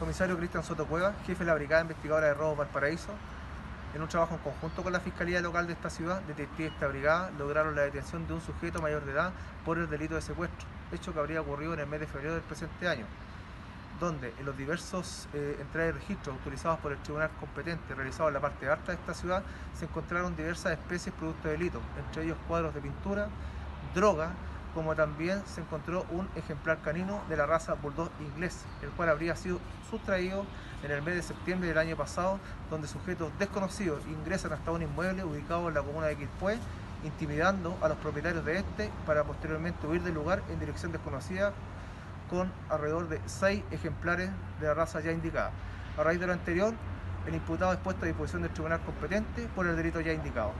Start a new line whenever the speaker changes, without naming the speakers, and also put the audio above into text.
Comisario Cristian Soto Cueva, jefe de la Brigada Investigadora de Robo Valparaíso, en un trabajo en conjunto con la Fiscalía Local de esta ciudad, detectives de esta brigada lograron la detención de un sujeto mayor de edad por el delito de secuestro, hecho que habría ocurrido en el mes de febrero del presente año, donde en los diversos eh, entradas de registros autorizados por el tribunal competente realizados en la parte alta de esta ciudad se encontraron diversas especies producto de delito, entre ellos cuadros de pintura, droga, como también se encontró un ejemplar canino de la raza Bulldog inglés, el cual habría sido sustraído en el mes de septiembre del año pasado, donde sujetos desconocidos ingresan hasta un inmueble ubicado en la comuna de Quilpué, intimidando a los propietarios de este para posteriormente huir del lugar en dirección desconocida con alrededor de seis ejemplares de la raza ya indicada. A raíz de lo anterior, el imputado es puesto a disposición del tribunal competente por el delito ya indicado.